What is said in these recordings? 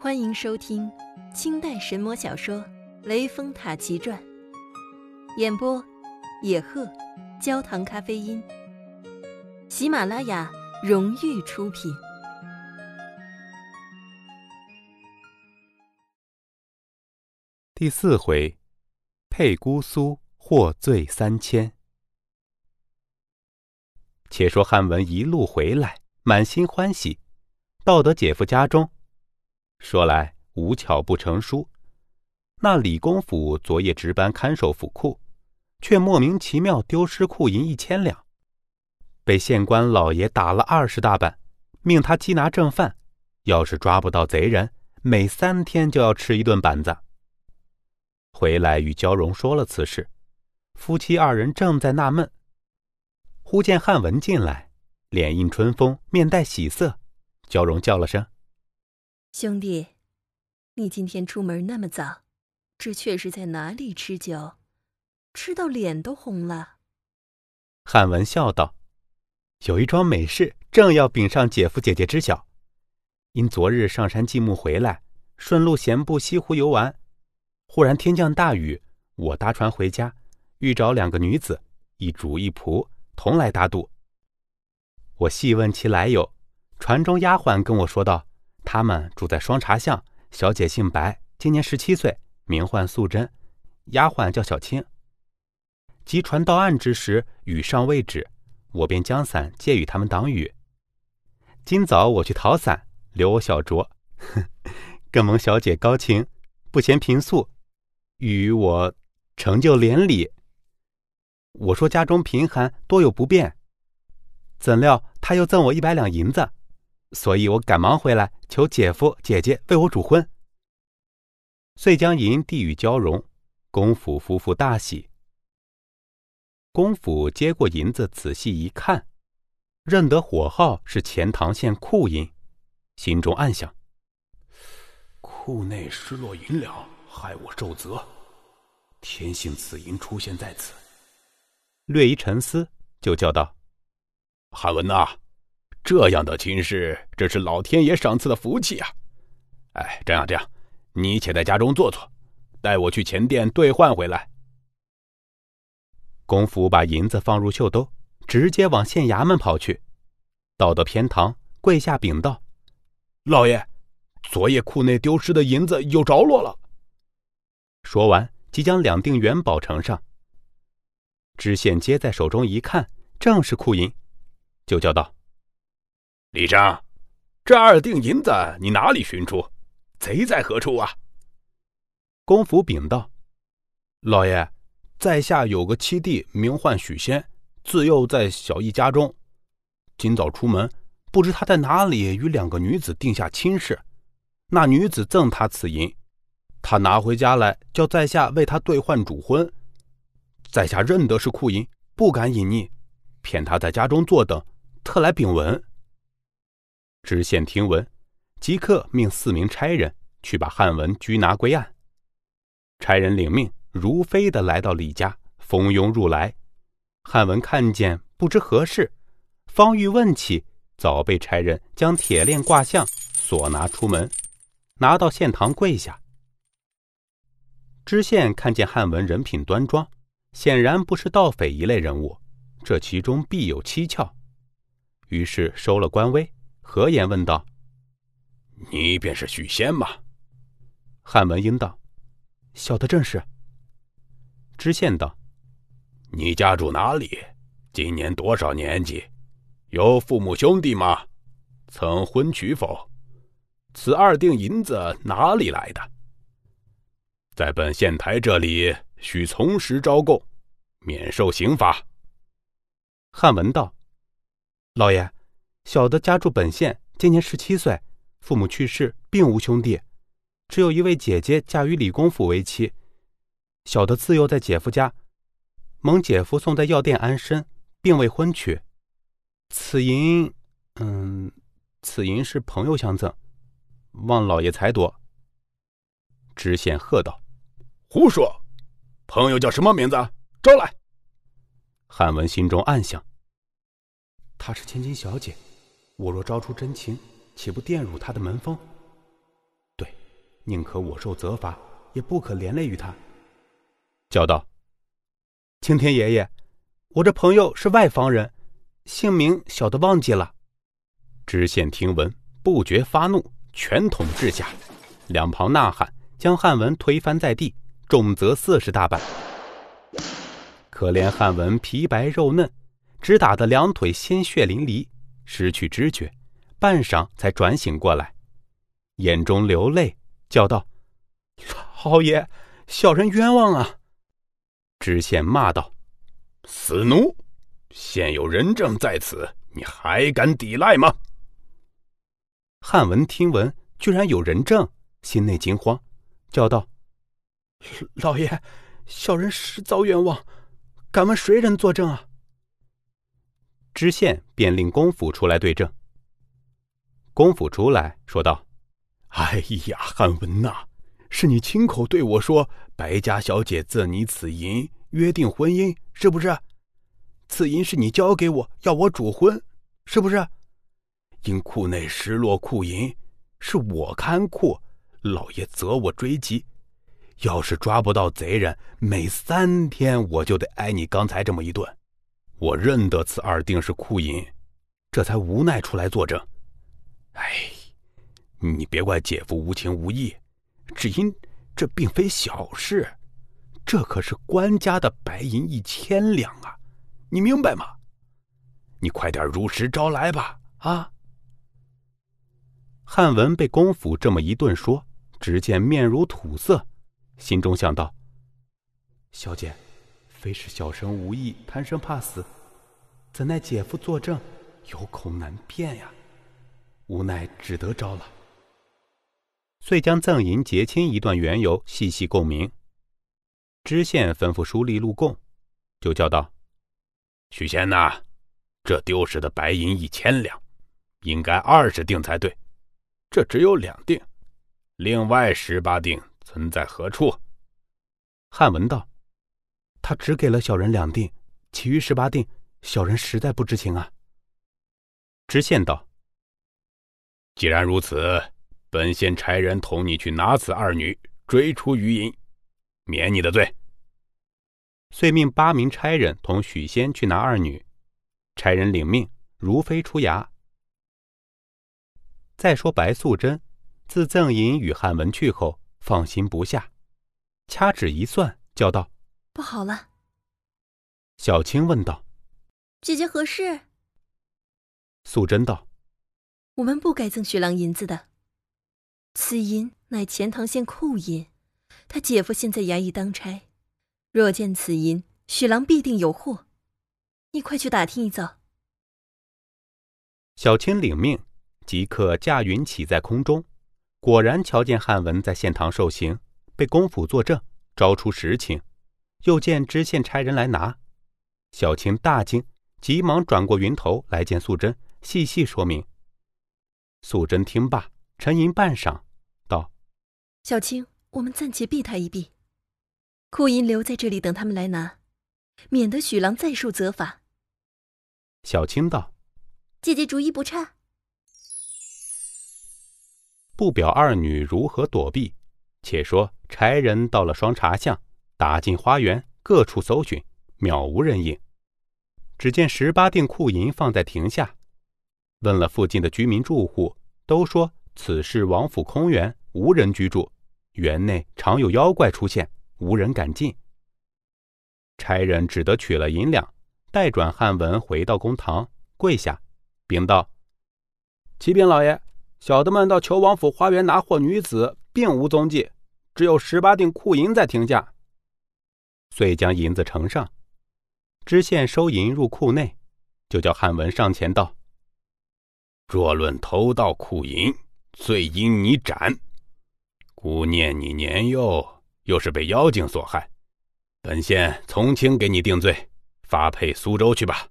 欢迎收听清代神魔小说《雷峰塔奇传》，演播：野鹤，焦糖咖啡因。喜马拉雅荣誉出品。第四回，佩姑苏获罪三千。且说汉文一路回来，满心欢喜，到得姐夫家中。说来无巧不成书，那李公府昨夜值班看守府库，却莫名其妙丢失库银一千两，被县官老爷打了二十大板，命他缉拿正犯，要是抓不到贼人，每三天就要吃一顿板子。回来与焦荣说了此事，夫妻二人正在纳闷，忽见汉文进来，脸映春风，面带喜色，焦荣叫了声。兄弟，你今天出门那么早，这却是在哪里吃酒？吃到脸都红了。汉文笑道：“有一桩美事，正要禀上姐夫姐姐知晓。因昨日上山祭墓回来，顺路闲步西湖游玩，忽然天降大雨，我搭船回家，遇着两个女子，一主一仆，同来打赌。我细问其来由，船中丫鬟跟我说道。”他们住在双茶巷，小姐姓白，今年十七岁，名唤素贞，丫鬟叫小青。及船到岸之时，雨尚未止，我便将伞借与他们挡雨。今早我去讨伞，留我小酌，更蒙小姐高情，不嫌贫素，与我成就连理。我说家中贫寒，多有不便，怎料他又赠我一百两银子。所以我赶忙回来，求姐夫姐姐为我主婚。遂将银递与焦荣，公府夫妇大喜。公府接过银子，仔细一看，认得火号是钱塘县库银，心中暗想：库内失落银两，害我受责，天幸此银出现在此。略一沉思，就叫道：“汉文呐！”这样的亲事，这是老天爷赏赐的福气啊！哎，这样这样，你且在家中坐坐，带我去前殿兑换回来。公府把银子放入袖兜，直接往县衙门跑去。到得偏堂，跪下禀道：“老爷，昨夜库内丢失的银子有着落了。”说完，即将两锭元宝呈上。知县接在手中一看，正是库银，就叫道。李章，这二锭银子你哪里寻出？贼在何处啊？公府禀道：“老爷，在下有个七弟，名唤许仙，自幼在小义家中。今早出门，不知他在哪里与两个女子定下亲事。那女子赠他此银，他拿回家来，叫在下为他兑换主婚。在下认得是库银，不敢隐匿，骗他在家中坐等，特来禀闻。”知县听闻，即刻命四名差人去把汉文拘拿归案。差人领命，如飞的来到李家，蜂拥入来。汉文看见，不知何事，方欲问起，早被差人将铁链挂项，锁拿出门，拿到县堂跪下。知县看见汉文人品端庄，显然不是盗匪一类人物，这其中必有蹊跷，于是收了官威。何言问道：“你便是许仙吗？”汉文英道：“小的正是。”知县道：“你家住哪里？今年多少年纪？有父母兄弟吗？曾婚娶否？此二锭银子哪里来的？在本县台这里，需从实招供，免受刑罚。”汉文道：“老爷。”小的家住本县，今年十七岁，父母去世，并无兄弟，只有一位姐姐嫁于李公府为妻。小的自幼在姐夫家，蒙姐夫送在药店安身，并未婚娶。此银，嗯，此银是朋友相赠，望老爷裁夺。知县喝道：“胡说！朋友叫什么名字？招来！”汉文心中暗想：“她是千金小姐。”我若招出真情，岂不玷辱他的门风？对，宁可我受责罚，也不可连累于他。叫道：“青天爷爷，我这朋友是外方人，姓名小的忘记了。”知县听闻，不觉发怒，拳捅至下，两旁呐喊，将汉文推翻在地，重则四十大板。可怜汉文皮白肉嫩，只打得两腿鲜血淋漓，失去知觉，半晌才转醒过来，眼中流泪，叫道：“老爷，小人冤枉啊！”知县骂道：“死奴！现有人证在此，你还敢抵赖吗？”汉文听闻居然有人证，心内惊慌，叫道：“老爷，小人实遭冤枉，敢问谁人作证啊？”知县便令公府出来对证。公府出来说道：“哎呀，汉文呐，是你亲口对我说，白家小姐赠你此银，约定婚姻，是不是？此银是你交给我，要我主婚，是不是？”因库内失落库银，是我看库，老爷责我追击。要是抓不到贼人，每三天我就得挨你刚才这么一顿。我认得此二定是库银，这才无奈出来作证。哎，你别怪姐夫无情无义，只因这并非小事，这可是官家的白银一千两啊！你明白吗？你快点如实招来吧！啊！汉文被公府这么一顿说，只见面如土色，心中想到：“小姐，非是小生无意，贪生怕死，怎奈姐夫作证，有口难辩呀，无奈只得招了。”遂将赠银结清一段缘由细细供明。知县吩咐书吏录供，就叫道：“许仙呐，这丢失的白银一千两，应该二十锭才对。”这只有两锭，另外十八锭存在何处？汉文道：“他只给了小人两锭，其余十八锭，小人实在不知情啊。”知县道：“既然如此，本县差人同你去拿此二女，追出余银，免你的罪。”遂命八名差人同许仙去拿二女，差人领命，如飞出衙。再说白素贞，自赠银与汉文去后，放心不下，掐指一算，叫道：“不好了。”小青问道：“姐姐何事？”素贞道：“我们不该赠许郎银子的。此银乃钱塘县库银，他姐夫现在衙役当差，若见此银，许郎必定有祸。你快去打听一遭。”小青领命。即刻驾云起在空中，果然瞧见汉文在县堂受刑，被公府作证，招出实情。又见知县差人来拿，小青大惊，急忙转过云头来见素贞，细细说明。素贞听罢，沉吟半晌，道：“小青，我们暂且避他一避，库银留在这里等他们来拿，免得许郎再受责罚。”小青道：“姐姐主意不差。”不表二女如何躲避，且说差人到了双茶巷，打进花园各处搜寻，渺无人影。只见十八锭库银放在亭下，问了附近的居民住户，都说此事王府空园，无人居住，园内常有妖怪出现，无人敢进。差人只得取了银两，代转汉文回到公堂，跪下，禀道：“启禀老爷。”小的们到求王府花园拿货女子，并无踪迹，只有十八锭库银在亭下。遂将银子呈上，知县收银入库内，就叫汉文上前道：“若论偷盗库银，罪应你斩。姑念你年幼，又是被妖精所害，本县从轻给你定罪，发配苏州去吧。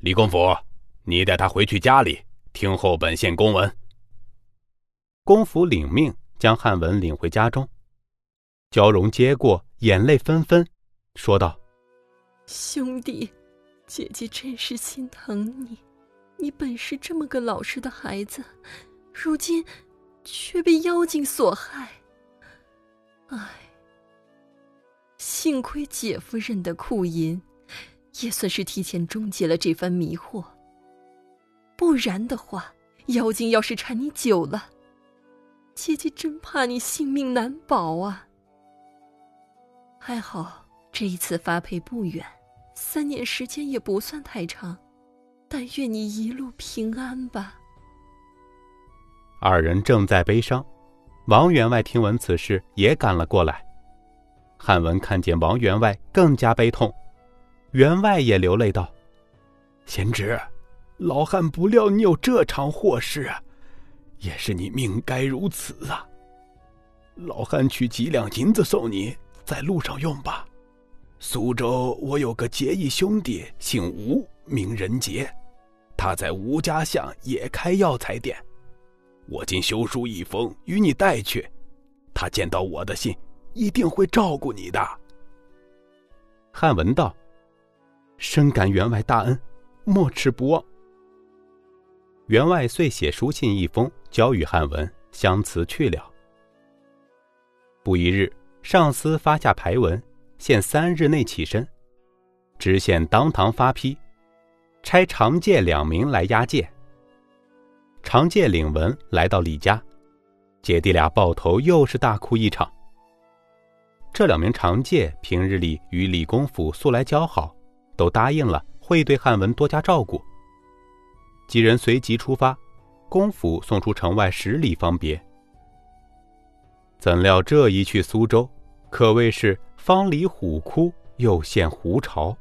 李公甫，你带他回去家里，听候本县公文。”公府领命，将汉文领回家中。娇容接过，眼泪纷纷，说道：“兄弟，姐姐真是心疼你。你本是这么个老实的孩子，如今却被妖精所害，唉，幸亏姐夫认得库银，也算是提前终结了这番迷惑。不然的话，妖精要是缠你久了，姐姐真怕你性命难保啊。还好这一次发配不远，三年时间也不算太长，但愿你一路平安吧。二人正在悲伤，王员外听闻此事也赶了过来。汉文看见王员外，更加悲痛，员外也流泪道：“贤侄。”老汉不料你有这场祸事，也是你命该如此啊。老汉取几两银子送你，在路上用吧。苏州我有个结义兄弟，姓吴，名仁杰，他在吴家巷也开药材店。我今修书一封，与你带去，他见到我的信，一定会照顾你的。汉文道：“深感员外大恩，没齿不忘。”员外遂写书信一封，交与汉文，相辞去了。不一日，上司发下牌文，限三日内起身。知县当堂发批，差常介两名来押解。常介领文来到李家，姐弟俩抱头又是大哭一场。这两名长介平日里与李公甫素来交好，都答应了会对汉文多加照顾。几人随即出发，公府送出城外十里方别。怎料这一去苏州，可谓是方离虎窟，又现狐巢。